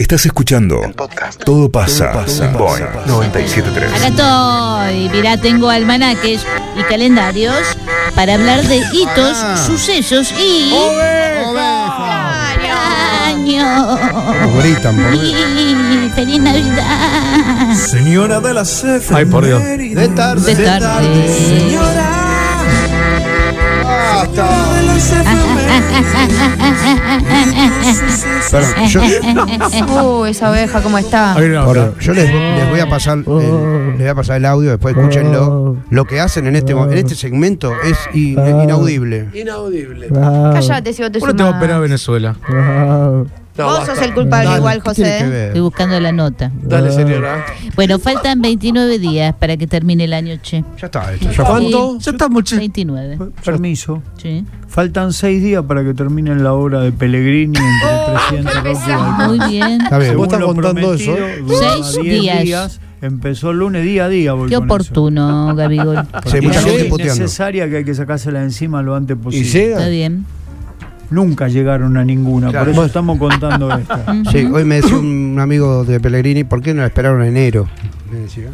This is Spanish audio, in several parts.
Estás escuchando podcast. Todo pasa, Boeing 973. Acá estoy. Mirá, tengo almanaques y calendarios para hablar de hitos, sucesos y. ¡Año! gritan, por Y ¡Feliz Navidad! Señora de las efemérides. Ay, por Dios. De tarde. De tarde. Señora Basta. de las efemérides. Perdón, yo, Uh, esa oveja, ¿cómo está? Otra. yo les, les voy a pasar el, les voy a pasar el audio, después escúchenlo. Lo que hacen en este, mo- en este segmento es in- inaudible. Inaudible. Cállate si vos te ¿Por qué te va a sumás. operar Venezuela? No, Vos basta. sos el culpable Dale, igual, ¿qué tiene que José. ver? Estoy buscando la nota. Dale, señora. Bueno, faltan 29 días para que termine el año, che. Ya está, esto, ya fue. ¿Cuánto? Ya estamos, che. 29. Permiso. Sí. Faltan seis días para que terminen la obra de Pellegrini entre el presidente Roque. Muy bien. Está bien. Vos estás contando eso, Seis 10 días. Empezó el lunes día a día. Voy Qué con oportuno, Gabigol. Sí, Es necesaria que hay que sacársela de encima lo antes ¿Y posible. Está llega? bien. Nunca llegaron a ninguna, Claro. por eso estamos contando esta. Sí, hoy me decía un amigo de Pellegrini, ¿por qué no la esperaron en enero? Me decía.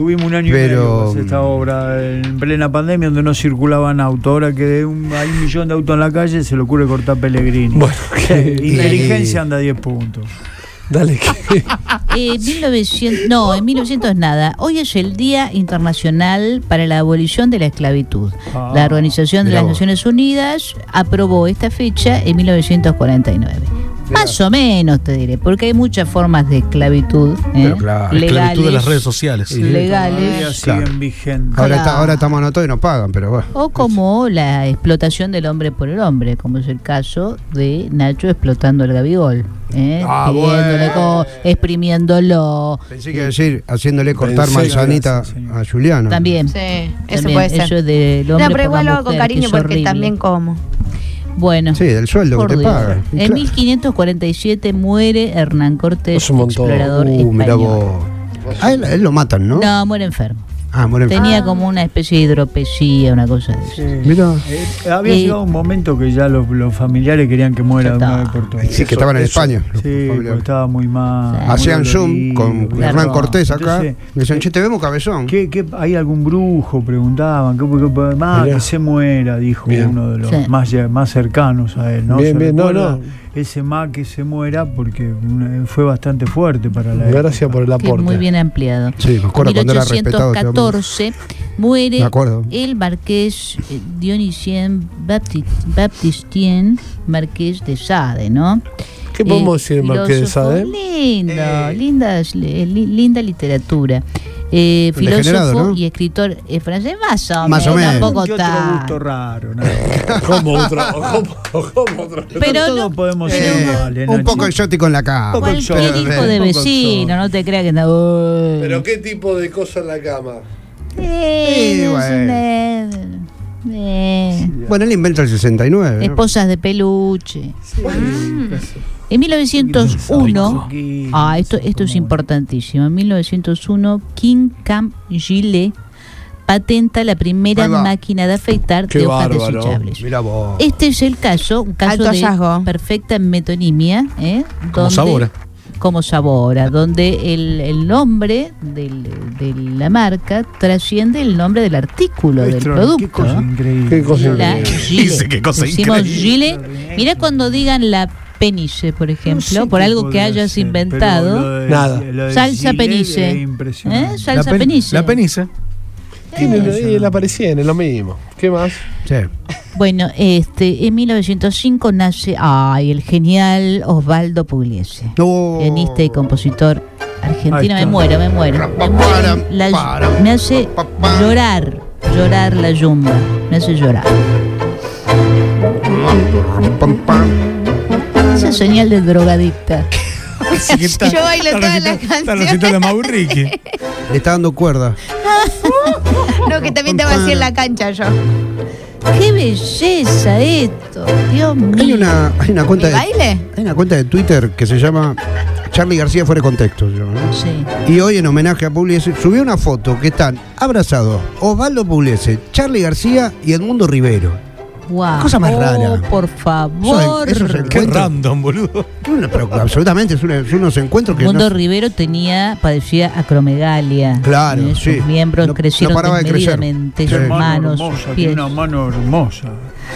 Tuvimos un año Pero, y medio con esta mm. obra en plena pandemia donde no circulaban autos. Ahora que un- hay un millón de autos en la calle, se le ocurre cortar Pellegrini. Bueno. Inteligencia anda a 10 puntos. Dale, ¿qué? Eh, 1900, no, en 1900 nada. Hoy es el Día Internacional para la Abolición de la Esclavitud. Ah, la Organización de las vos. Naciones Unidas aprobó esta fecha en 1949. Más o menos, te diré, porque hay muchas formas de esclavitud ¿eh? Pero claro, legales, Esclavitud de las redes sociales. Todavía legales siguen Claro. vigentes. Ahora, Claro. está, ahora estamos anotados y nos pagan, pero bueno. o como la explotación del hombre por el hombre, como es el caso de Nacho explotando el gabigol, ¿eh? Ah, Pidiéndole bueno. exprimiéndolo. Pensé que iba a decir, haciéndole cortar Pensé manzanita a Juliano. También. Sí, eso También, puede ser. Eso es hombre No, pero igual lo hago con cariño porque horrible. también como. Bueno. Sí, del sueldo que te Dios. pagan. En claro. 1547 muere Hernán Cortés, Es un montón. explorador Uh, mirá español. vos. A él, a él lo matan, ¿no? No, muere enfermo. Ah. Tenía como una especie de hidropesía, una cosa de eso. Mirá. Eh, había Eh, llegado un momento que ya los, los familiares querían que muera de una vez por todas. Sí, que estaban en España. Sí, estaba muy mal. Sí. muy Hacían Zoom con claro. Hernán Cortés acá. Entonces, Me decían, che, te vemos cabezón. ¿Qué, qué, hay algún brujo? Preguntaban. ¿Qué, qué- más que se muera? Dijo Bien. uno de los Sí. más, cercanos a él. ¿no? Bien, ¿Se bien, no. Ese más que se muera porque fue bastante fuerte para la Gracias época. por el Que aporte. muy bien ampliado. Sí, me acuerdo en cuando era respetado. hombre. 1814 muere el marqués eh, Dionisien Bapti- Baptistien, marqués de Sade, ¿no? ¿Qué podemos Eh, decir Marqués de Sade? Lindo, Eh. lindas, li- li- linda literatura. Eh, filósofo ¿no? y escritor eh, francés, más o Más o menos, tampoco ¿Qué otro tan- gusto raro? ¿no? ¿Cómo otro? ¿Cómo, cómo otro? Pero Todos no- podemos pero ser no- iguales, Un poco exótico en la cama. Poco Cualquier exótico, hijo un de poco vecino, exótico. no te creas que está. "Uy". ¿Pero qué tipo de cosa en la cama? Sí, no bueno. Eh, Bueno, él inventa el 69. ¿no? Esposas de peluche. En 1901, Poquito, ah, esto, esto es importantísimo. En 1901, King Cam Gillet patenta la primera máquina de afeitar Qué de hojas bárbaro. desechables. Mira vos. Este es el caso, un caso Alto de hallazgo. perfecta metonimia, ¿eh? Como donde- Sabora. Como Sabora, donde el, el nombre del- de la marca trasciende el nombre del artículo, del producto. Qué cosa increíble. Qué cosa increíble. Gile. Dice qué cosa Decimos increíble. Gile. Mira cuando digan la peniche, por ejemplo, No sé por algo que hayas ser, inventado. de- Nada. Salsa Gillette peniche. ¿Eh? Salsa la pen- peniche. La penice. Tiene Eh, y la parecía es lo mismo. ¿Qué más? Sí. Bueno, este, en 1905 nace ay, el genial Osvaldo Pugliese. No. pianista y compositor argentino. Me muero, me muero. Me, muero. La- me hace llorar, llorar la yumba. Me hace llorar. Esa señal de drogadicta. Yo bailo todas las Está canciones. de Mauriqui. Le está dando cuerda. No, que también te va así en la cancha yo. ¡Qué belleza esto! Dios mío. Hay una, hay una cuenta ¿Mi de, baile? hay una cuenta de Twitter que se llama Charlie García fuera de contexto. Sí. Y hoy en homenaje a Pugliese subió una foto que están abrazados Osvaldo Pugliese, Charlie García y Edmundo Rivero. Wow. Cosa más Oh, rara. por favor. Eso es el Qué Encuentro. random, boludo. Pero absolutamente, es, una- son unos encuentros que Mundo no- Rivero tenía, padecía acromegalia. Claro, Eh, sí. Sus miembros No- crecieron no paraba de crecer. desmedidamente, Sí. sus Mano manos, hermosa, sus tiene pies. una mano hermosa.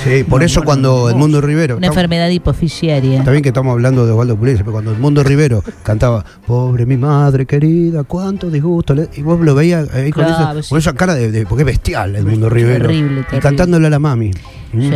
Sí, por eso mano cuando. Edmundo Rivero. Una enfermedad hipoficiaria. Está bien que estamos hablando de Osvaldo Pugliese, pero cuando Edmundo Rivero cantaba Pobre mi madre querida, cuánto disgusto. le-", Y vos lo veías ahí con, Claro, esa, sí. con esa cara de, de- Porque es bestial Edmundo Rivero. Terrible, Y terrible. cantándole a la mami. Mm.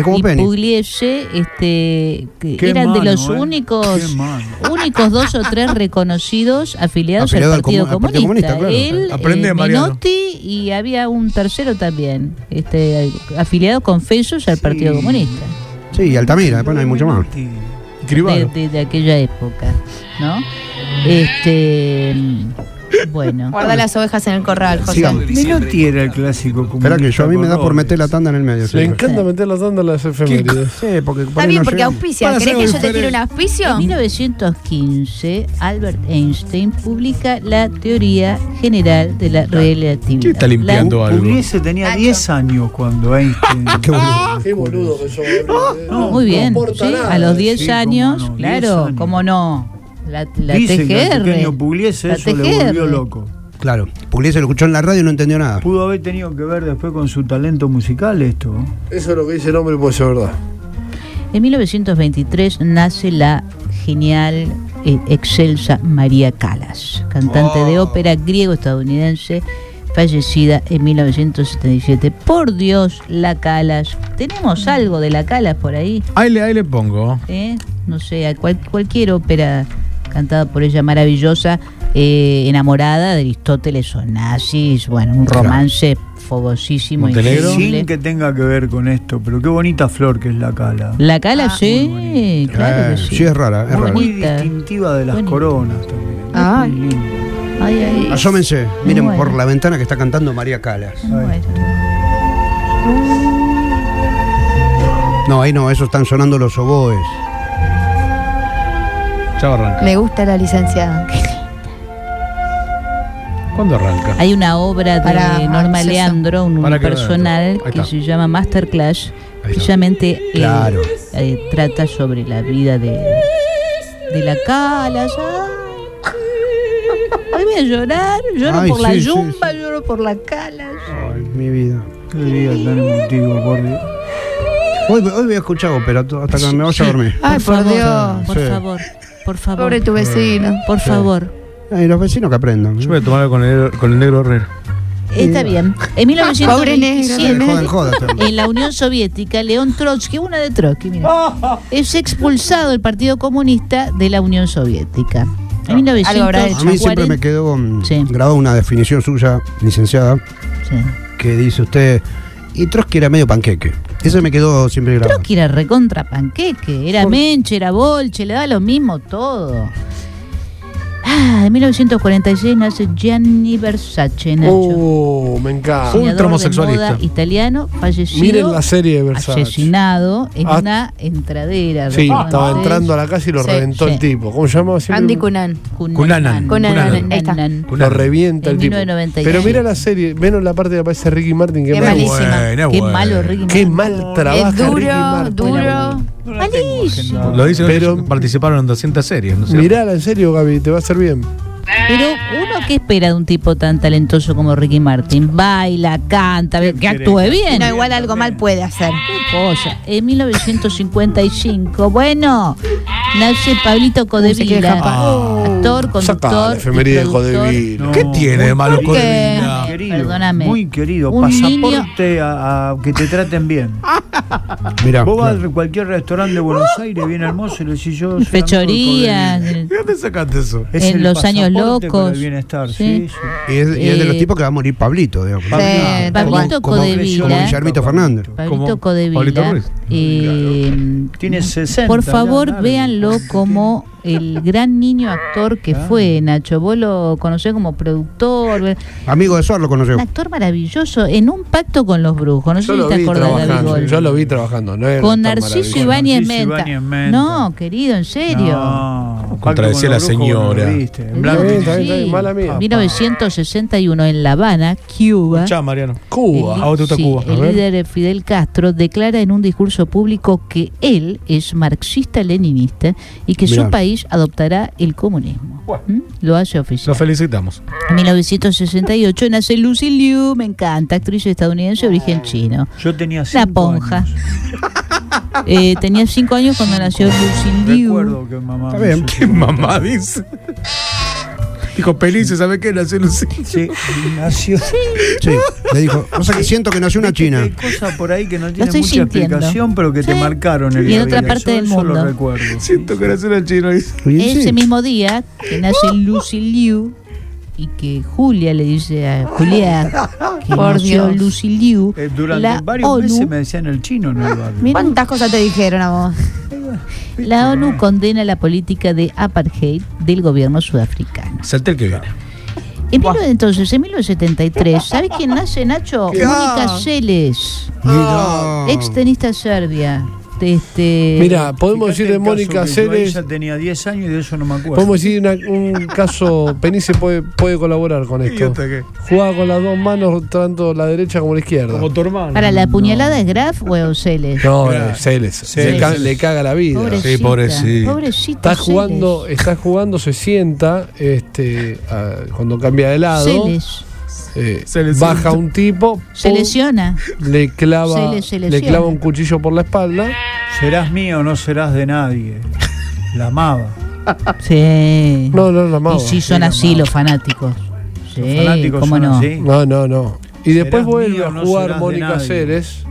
Es como y Penny. Pugliese, este, que Qué eran de los eh. únicos, Qué mano. únicos dos o tres reconocidos afiliados Afiliado al al Partido Comunista. Comunista, claro. Él, Aprende, eh, Mariano. Menotti y había un tercero también, este, afiliados confesos al Sí. Partido Comunista. Sí, y Altamira, después no hay mucho más. de, de- de aquella época, ¿no? Este, bueno. Guarda las ovejas en el corral, José. Sigamos. Menotti era el clásico Espera que yo a mí me da por meter la tanda en el medio. Siempre. encanta meter la tanda en las efemérides. Sí, porque por Está ahí bien, no porque llegan. auspicia. Para ¿Querés hacer que yo te tire un auspicio? En 1915, Albert Einstein publica la teoría general de la relatividad. ¿Quién está limpiando algo? Pugliese tenía Nacho. 10 años cuando Einstein. Qué boludo. Qué boludo que eh. La- muy bien, No sí, nada. a los 10 Sí, cómo años, no, 10 claro, años. cómo no. La, la Dicen que TGR. pequeño Pugliese la eso le volvió loco. Claro, Pugliese lo escuchó en la radio y no entendió nada. Pudo haber tenido que ver después con su talento musical esto. Eso es lo que dice el hombre puede ser verdad. En 1923 nace la genial, eh, excelsa María Callas, cantante de Oh. ópera griego-estadounidense, fallecida en 1977. Por Dios, la Calas. ¿Tenemos algo de la Calas por ahí? Ahí le, ahí le pongo. ¿Eh? No sé, a cual- cualquier ópera cantada por ella maravillosa, eh, enamorada de Aristóteles o nazis, bueno, un Claro. romance fogosísimo. Montenegro. Sin que tenga que ver con esto, pero qué bonita flor que es la cala. La Cala, Ah, sí, claro Eh, que sí. sí, es rara, es Muy, rara. muy distintiva de las Bonita. coronas también. Ay. Muy linda. Ay, ay, Asómense, miren Bueno. por la ventana que está cantando María Calas. bueno. No, ahí no, eso están sonando los oboes. Ya arranca. Me gusta la licenciada. ¿Cuándo arranca? Hay una obra de Para Norma. Leandro, un Para que personal Ahí que está. se llama Masterclass, Ahí está. precisamente eh, Claro. eh, trata sobre la vida de, de la Calas. Ay, voy a llorar, lloro Ay, por la sí, sí, yumba, lloro por la Calas. Ay, mi vida. Qué día tan emotivo, por Dios. Hoy, hoy voy a escuchar ópera to- hasta que me vaya a dormir. Ay, por Dios. Por Sí. favor, por favor. Pobre tu vecino. Por favor. Ay, los vecinos que aprendan. Yo voy a tomar con el, con el negro Herrera. Está bien. En Pobre negro, 1927, Eh, jodan, jodan, también. en la Unión Soviética, León Trotsky, una de Trotsky, mira, es expulsado del Partido Comunista de la Unión Soviética. En Algo habrá hecho. A mí siempre 1940 me quedó Sí. grabada una definición suya, licenciada, Sí. que dice usted, y Trotsky era medio panqueque. Ese me quedó siempre grabado. Trotsky era recontra panqueque, era Por- menche, era bolche, le da lo mismo todo. Ah, en 1946 nace Gianni Versace, Nacho. Oh, me encanta. Ultra de homosexualista. italiano, fallecido. Miren la serie de Versace. asesinado en Ah. una entradera. Sí, estaba entrando a la casa y lo Sí, reventó sí. el tipo. ¿Cómo se llamaba? Andy Cunan. Cunanan. Cunanan. Lo revienta En el tipo. 1996. Pero mira la serie, ven la parte que aparece Ricky Martin. Que Qué malísimo. Buena, Qué buena. malo Ricky Qué Martin. mal trabaja Es duro, Ricky Martin. duro. No la tengo Malísimo. agendada. Lo dicen Pero- ellos participaron en 200 series. ¿no es cierto? Mirala en serio, Gaby, te va a hacer bien. Pero uno que espera de un tipo tan talentoso como Ricky Martin, baila, canta, que actúe bien. No, igual algo mal puede hacer. Qué cosa. En 1955, bueno, nace Pablito Codevila, actor, Sacá conductor. la efeméride de productor. No, ¿Qué tiene de malo Codevila? querido, Perdóname. Muy querido. Un Pasaporte a, a que te traten bien. Mira, Vos vas claro. a cualquier restaurante de Buenos Aires, bien hermoso, y le decís yo. amigo de Fechoría. Codevila. ¿De dónde sacaste eso? Es En el los años locos. el bienestar, Sí. sí, sí. y, es, y es de los eh, tipos que va a morir Pablito, digamos. Sí, Pablito cual. como, Codevila. como Guillermito Fernández. Pablito Como Pablito Codevila. Ruiz. eh, Tiene 60. Por ya, favor, véanlo como el gran niño actor que Claro. fue, Nacho. Vos lo conocés como productor. Amigo de Suar lo conoció. Un actor maravilloso en un pacto con los brujos. No sé si lo te acordás de David. Yo lo vi trabajando. No era Con Narciso. Ibáñez Narciso Menta. Ibáñez Menta. No, querido, en serio. No. Contradecía con la señora. bueno, viste, en blanco negro. está bien, está bien, mala mía. 1961 en La Habana, Cuba. Chao, Mariano. Cuba. ¿A vos te Sí, Cuba? A el ver. líder Fidel Castro declara en un discurso público que él es marxista-leninista y que Mirá. su país adoptará el comunismo. ¿Mm? Lo hace oficial. Lo felicitamos. En 1968 nace Lucy Liu, me encanta, actriz estadounidense de origen chino. Yo tenía La cinco ponja. años. Eh, tenía cinco años cuando nació Lucy Liu. Recuerdo que mamá. Está bien. ¿Qué mamá dice? Dijo, Pelice, ¿sabe qué? Nació Lucía. Sí, nació. Sí, le dijo. O sea que siento que nació una china. Hay cosas por ahí que no tienen mucha sintiendo. explicación, pero que te Sí. marcaron el Y en otra día. parte del lo mundo. recuerdo. Siento que nació una china. Ese mismo día que nace Lucy Liu y que Julia le dice a Julia que Por nació Dios. Lucy Liu, Eh, durante la varios ONU, meses me decían el chino en el barrio. Mira, ¿Cuántas cosas te dijeron a vos? la ONU condena la política de apartheid del gobierno sudafricano. Salté el que viene. En 19 entonces, en 1973, ¿sabes quién nace, Nacho? Mónica Seles, Mira. ex tenista serbia. Este, Mira, podemos decir de Mónica Ceres. Ella tenía 10 años y de eso no me acuerdo. Podemos decir una- un caso, Penice puede, puede colaborar con esto. Jugaba con las dos manos, tanto la derecha como la izquierda. Como tu hermano. ¿Para la puñalada es Graf o Euseles? No, eh, Celes. Le, ca- le caga la vida. Pobrecita, Sí, pobrecito. pobrecito Está jugando, Celes. está jugando, se sienta, este, a- cuando cambia de lado, Celes. Eh, Se le baja un tipo, Se lesiona. le clava, se le clava un cuchillo por la espalda. Serás mío, no serás de nadie. La amaba. Sí. No, no, la amaba. Y sí, son Sí, así los fanáticos. Sí, Los fanáticos cómo no. así. No, no, no. Y después vuelve mío, a jugar Mónica. Ceres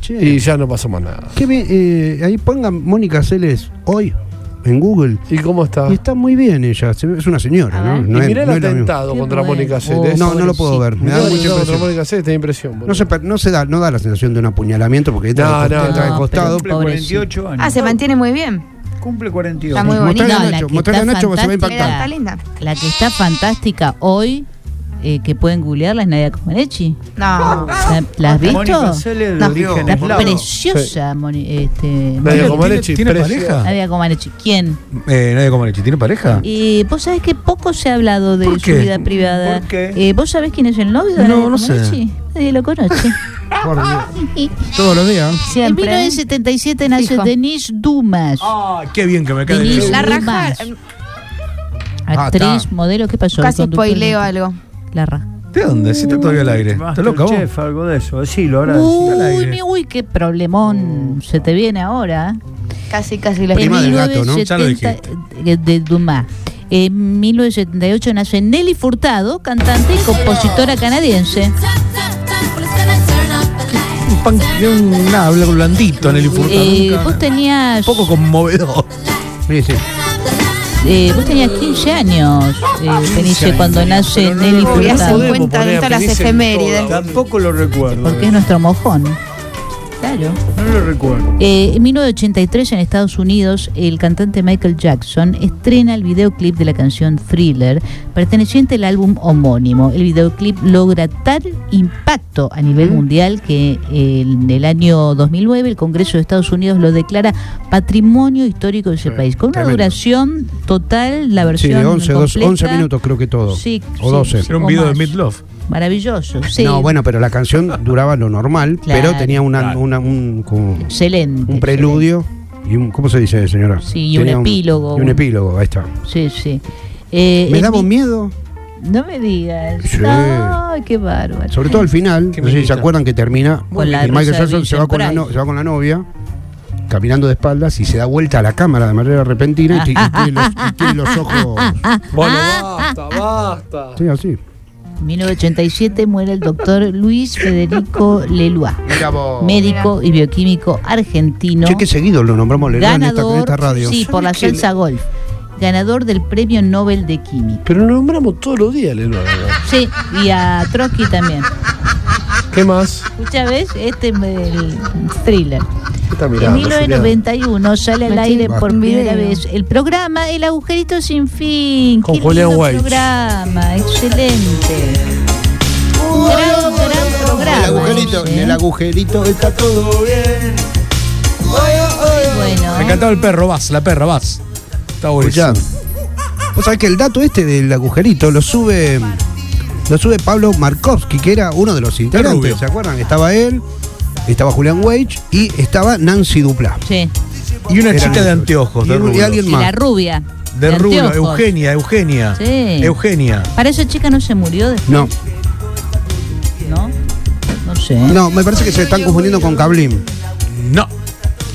Che, y ya no pasó más nada. qué eh, ahí pongan Mónica Celes hoy en Google. ¿Y cómo está? Y está muy bien ella. Es una señora, ¿no? No y es- mirá el no atentado contra. Mónica Ceres. No, no lo puedo ver. Me da mucha contra impresión. Mónica te impresión. No se, per- no se da, no da la sensación de un apuñalamiento porque entra, No, de, costado. pero- Cumple Pobrecito. 48 años. Ah, se mantiene muy bien. Cumple 48. Está muy Mostrale bonita. a No, la Nacho, que a está Nacho se va a impactar. Está linda. La que está fantástica hoy, eh, que pueden googlearla, es Nadia Comaneci. No. ¿La, la has visto? Celes de No. Está eslavo. preciosa, Moni- este, Nadia Comaneci, ¿Tiene precio- pareja? Nadia Comaneci. ¿Quién? Eh, Nadie como leche. ¿Tiene pareja? Y vos sabés que poco se ha hablado de ¿Por su vida privada. ¿Por qué? Eh, ¿Vos sabés quién es el novio de No, Nadia no sé. Comaneci? Nadie lo conoce. Por Dios. Todos los días. En Siempre. 1977 nace. Denise Dumas. Ah, qué bien que me cae. Denise La Dumas. raja. Ah, Actriz, está. modelo, ¿qué pasó? Casi spoileo algo. La raja. ¿De dónde? Si está todavía al aire. ¿Estás loca vos? Masterchef, algo de eso. Decilo ahora. Uy, mi- uy, qué problemón se te viene ahora. Casi, casi lo En Prima del gato, ¿no? Ya lo 1970 de, Dumas. En 1978 nace Nelly Furtado, cantante y compositora canadiense. Un, pan, un habla blandito en el infurtado. Eh, nunca- vos tenías Un poco conmovedor. Sí, sí. Eh, vos tenías 15 años, eh, cuando nace no Nelly Furtado. podemos poner de a todas las efemérides. Tampoco lo recuerdo. Porque es nuestro mojón. Claro. No lo recuerdo. Eh, en 1983 en Estados Unidos, el cantante Michael Jackson estrena el videoclip de la canción Thriller, perteneciente al álbum homónimo. El videoclip logra tal impacto a nivel mundial que eh, en el año 2009 el Congreso de Estados Unidos lo declara patrimonio histórico de ese Sí, país. Con una tremendo. duración total, la Sí, versión de 11, 12, completa, 11 minutos creo que todo. Sí, o sí, 12. sí. Era un video de. Midlove. Maravilloso, sí. No, bueno, pero la canción duraba lo normal, Claro. pero tenía una, Claro. una- un, como Excelente. un preludio y un, ¿cómo se dice, señora? Sí, y un epílogo. y un epílogo, ahí está. Sí, sí. Eh, ¿Me en daba mi- un miedo? No me digas. Sí. Ay, qué bárbaro. Sobre todo al final, no sé si se acuerdan que termina, Con la Michael Jackson se va, con la no- Price. se va con la novia, caminando de espaldas y se da vuelta a la cámara de manera repentina y, ti- y tiene, los, y tiene los ojos. Bueno, basta, basta. Sí, así. En 1987 muere el doctor Luis Federico Lelois, médico y bioquímico argentino, Che, qué seguido lo nombramos Leloir en esta, en ganador, esta radio. sí, por la salsa golf, ganador del Premio Nobel de Química. Pero lo nombramos todos los días, Lelo. Sí, y a Trotsky también. ¿Qué más? Muchas veces este es el thriller. ¿Qué está En mirando? Julián? 1991 sale al aire por primera video. vez el programa El agujerito sin fin. Con Qué Julián lindo Weich. programa, excelente. Un gran, gran programa. El agujerito, ese, en el ¿eh? agujerito está todo bien. Bueno, Me encantaba el perro, vas, la perra, vas. Está buenísimo. Escuchá, Vos sabés que el dato este del agujerito lo sube. Lo sube Pablo Markovsky, que era uno de los integrantes, rubio. ¿se acuerdan? Estaba él, estaba Julián Wage y estaba Nancy Dupla. Sí. Y una Eran chica de ellos. anteojos, de Y- y rubio. alguien Y más. la rubia. De rubio, anteojos. Eugenia, Eugenia. Sí. Eugenia. Para esa chica no se murió después, No, ¿no? No sé. no, me parece que se están confundiendo con Cablim. No.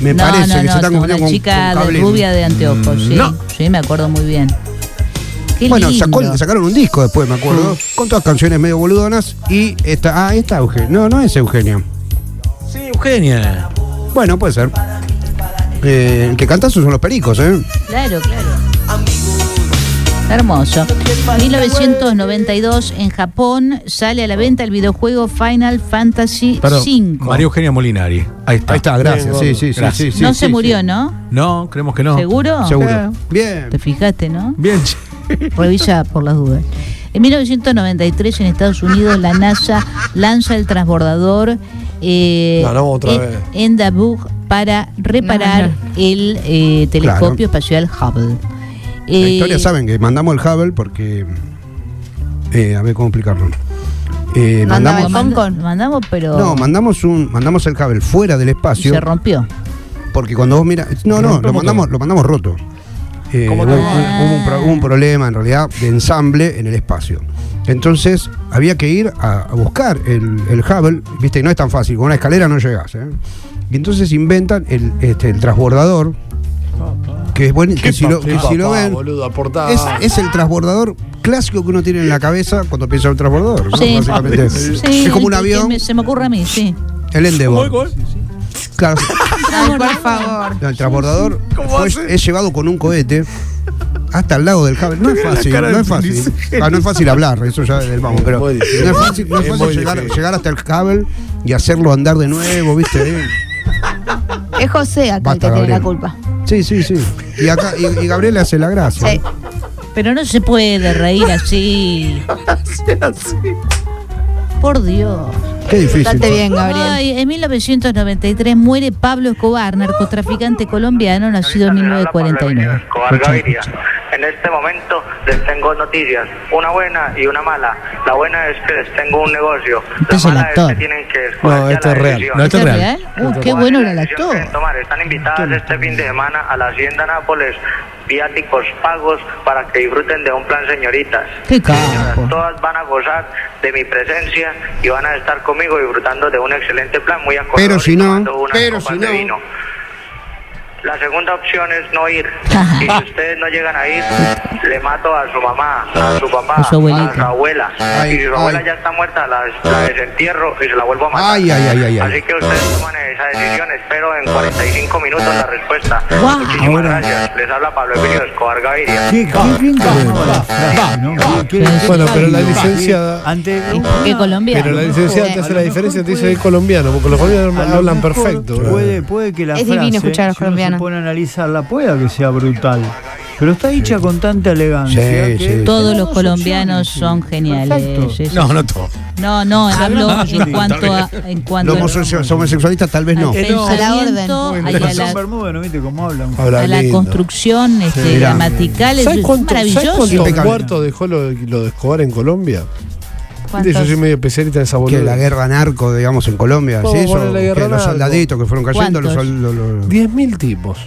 Me no, parece no, que no, se están no, confundiendo una con, chica con de Cablim. rubia de anteojos, sí. No. Sí, me acuerdo muy bien. Qué Bueno, lindo. sacó- sacaron un disco después, me acuerdo, con todas canciones medio boludonas y esta, ah, esta Eugenia. No, no es Eugenia. Eugenia. Bueno, puede ser. Eh, el que canta son los pericos, ¿eh? Claro, claro. Hermoso. 1992 en Japón sale a la venta el videojuego Final Fantasy Perdón, V. María Eugenia Molinari. Ahí está. Ahí está, gracias. Bien, Sí, sí, sí, Gracias. sí, sí, no sí, se sí. murió, ¿no? No, creemos que no. ¿Seguro? Seguro. Bien. Te fijaste, ¿no? Bien. Revisa por las dudas. En 1993 en Estados Unidos la NASA lanza el transbordador eh, No, no, otra en- vez. Endeavour para reparar el eh, telescopio espacial Hubble. La Eh, historia saben que mandamos el Hubble porque. eh, a ver cómo explicarlo. Eh, mandamos, mandamos, pero no, mandamos un, mandamos el Hubble fuera del espacio. se rompió. Porque cuando vos miras. No, no, lo mandamos, lo mandamos roto. Eh, ¿Cómo hubo, hubo un, pro- hubo un problema en realidad de ensamble en el espacio. Entonces había que ir a, a buscar el, el Hubble, viste, no es tan fácil, con una escalera no llegás. ¿eh? Y entonces inventan el, este, el transbordador, que es bueno, que si lo, que si lo papá, ven, boludo, es, es el transbordador clásico que uno tiene en la cabeza cuando piensa en un transbordador. ¿no? Sí. Básicamente. Sí, es como un avión, me- se me ocurre a mí, sí. el Endeavor. ¿Cómo es? Claro, Ay, por favor. No, el transbordador ¿Cómo fue- es llevado con un cohete hasta el lado del Hubble. No es fácil, no es fácil. Ah, no es fácil hablar, eso ya del vamos, pero no es fácil, no es Es fácil llegar, llegar hasta el Hubble y hacerlo andar de nuevo, ¿viste? Es José acá Basta, el que tiene la culpa. Sí, sí, sí. Y acá y, y Gabriel le hace la gracia. Sí. Pero no se puede reír así. Por Dios. Qué difícil. Date bien, Gabriel. Ay, en 1993 muere Pablo Escobar, narcotraficante colombiano, nacido en 1949. Escobar Gaviria. En este momento les tengo noticias, una buena y una mala. La buena es que les tengo un negocio. La es el mala es actor. que tienen que escoger No, esto la es real. No, esto es ¿Este real. Uy, qué bueno era el ¿Cuál es la decisión actor. Están invitadas este fin de semana a la Hacienda Nápoles, viáticos pagos para que disfruten de un plan señoritas. Qué Señoras, todas van a gozar de mi presencia y van a estar conmigo disfrutando de un excelente plan muy acogedor Pero si no, pero si de no. La segunda opción es no ir. Y si ustedes no llegan a ir, le mato a su mamá, a su papá, A su abuelita. a su abuela. Ay, y si su abuela ay. ya está muerta, la, la desentierro y se la vuelvo a matar. Ay, ay, ay, ay, ay. Así que ustedes toman esa decisión. Espero en 45 minutos la respuesta. Guau. Muchísimas Ahora- gracias. Les habla Pablo Emilio Escobar Gaviria. ¿Qué, Bueno, pero la licenciada. Antes, ¿Qué colombiano? Pero la licenciada te hace la diferencia, te dice que colombiano, porque los colombianos hablan perfecto. Puede, puede que la Es frase, divino escuchar a los si se pone a analizarla, pueda que sea brutal. Pero está hecha con tanta elegancia. Sí, que sí. Todos los colombianos son sí. geniales. Sí, sí. No, no todo. No, no, hablo no, en sí, cuanto a. En cuanto Los homosexu- homosexualistas tal vez no. al no. pensamiento, A la Los a son la, Bermuda, ¿no viste cómo hablan? Habla a la construcción este, gramatical. Es, ¿Sabes es cuánto- ¿sabes maravilloso. cuántos Impecable. muertos dejó lo, lo de Escobar en Colombia? ¿Cuántos? Yo soy medio especialista en esa Que boluda. la guerra narco, digamos, en Colombia, ¿Cómo ¿sí? Eso, poner la guerra que los narco? soldaditos que fueron cayendo, los, los- los- 10.000 tipos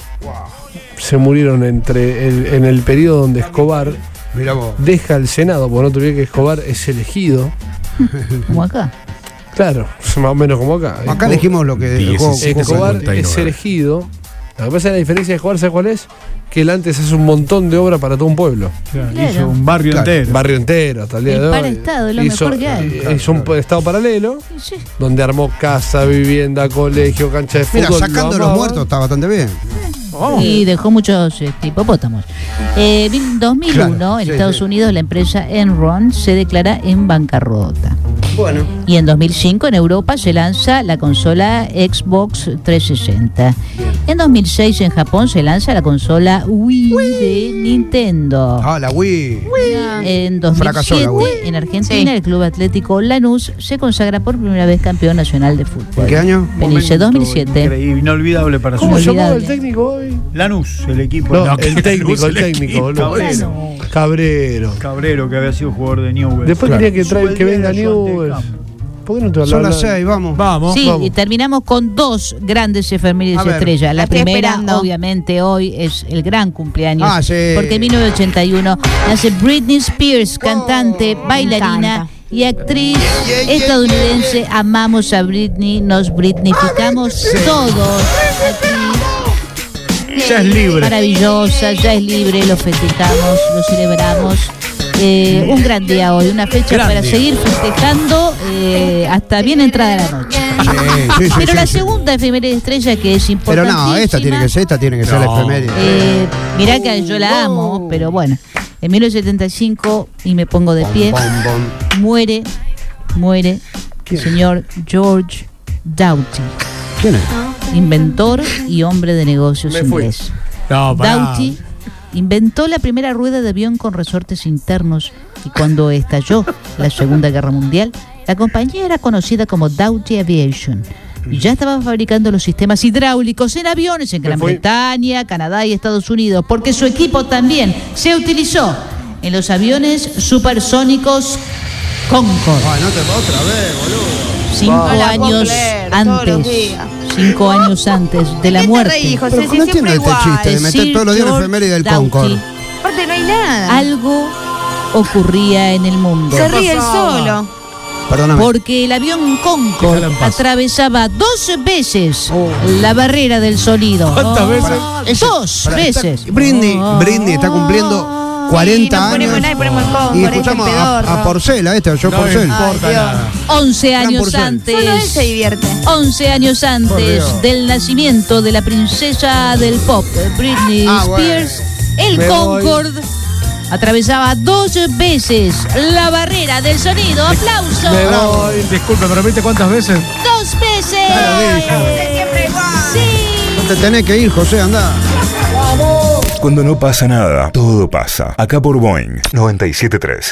se murieron entre el- en el periodo donde Escobar Mirá vos. deja el Senado, porque no olvides que Escobar es elegido. Como acá. Claro, más o menos como acá. Acá dijimos lo que. Escobar 59. es elegido. Lo que pasa es que la diferencia de ¿sabes cuál es? Que él antes hace un montón de obra para todo un pueblo. Claro, Claro. Hizo un barrio Claro. entero. Barrio entero, hasta el día El de hoy. paraestado es lo hizo, mejor que hay. eh, Hizo un estado paralelo Sí. donde armó casa, vivienda, colegio, cancha de fútbol. Mira, lo sacando los muertos está bastante bien. Y dejó muchos este, hipopótamos. Eh, en 2001, Claro, en sí, Estados sí. Unidos, la empresa Enron se declara en bancarrota. Bueno. Y en 2005 en Europa se lanza la consola Xbox 360. En 2006 en Japón se lanza la consola Wii, de Nintendo. Ah, la Wii. En Fracasó la 2007 Wii. en Argentina el Club Atlético Lanús se consagra por primera vez campeón nacional de fútbol. ¿En qué año? Felice Momento 2007. Increíble, inolvidable para su ¿Cómo llamaba el técnico hoy? Lanús, el equipo. No, No, el técnico, el técnico. Cabrero. Cabrero. Cabrero, que había sido jugador de Newell's. Después Claro. quería que, trae, que venga Newell's. Joan de ¿Por qué no te Son las seis, vamos. Vamos. Sí, vamos. y terminamos con dos grandes efemérides estrellas. La estoy primera, esperando. obviamente, hoy es el gran cumpleaños. Ah, sí. Porque en 1981 nace Britney Spears, cantante, bailarina y actriz estadounidense. Amamos a Britney, nos Britneyficamos todos. Actriz Ya es libre. maravillosa, ya es libre, lo festejamos, lo celebramos. Eh, un gran día hoy, una fecha Gran para día. seguir festejando eh, hasta bien entrada la noche. Sí, sí, sí, Pero sí, la sí. segunda efeméride estrella que es Pero importante. no, esta tiene que ser, esta tiene que ser la efeméride. Eh, mirá que yo la amo, pero bueno. En 1975, y me pongo de pie, Bom, bom. muere, muere el señor George Doughty, ¿Quién es? inventor y hombre de negocios Me fui. inglés. No. Doughty inventó la primera rueda de avión con resortes internos y cuando estalló la Segunda Guerra Mundial, la compañía era conocida como Doughty Aviation. Y ya estaba fabricando los sistemas hidráulicos en aviones en Gran. Bretaña, Canadá y Estados Unidos, porque su equipo también se utilizó en los aviones supersónicos Concorde. Ay, no te otra vez, boludo. Cinco años creer, todos los antes, días. Cinco años antes de la ¿Qué te muerte. reís, José? Pero Si no entiendo este igual. chiste de meter Sir todos los días la efeméride del. Concorde. Aparte no hay nada. algo ocurría en el mundo. Se ríe el solo. Perdóname. Porque el avión Concorde atravesaba dos veces la barrera del sonido. ¿Cuántas veces? Dos Pará, está- veces. Britney, Britney está cumpliendo 40 Sí, nos ponemos años. nada y ponemos y escuchamos este a, a Porcela, este, yo No Porcel. importa Ay, Dios. nada. 11 Gran años porcel. Solo él antes. se divierte. 11 años antes del nacimiento de la princesa del pop, Britney Ah, bueno. Spears, el Me voy. Concorde atravesaba dos veces la barrera del sonido. ¡Aplauso! Me voy. Disculpe, ¿me repite cuántas veces? ¡Dos veces! Siempre igual. ¡Sí! No te tenés que ir, José, anda. Cuando no pasa nada, todo pasa. Acá por Boeing 973.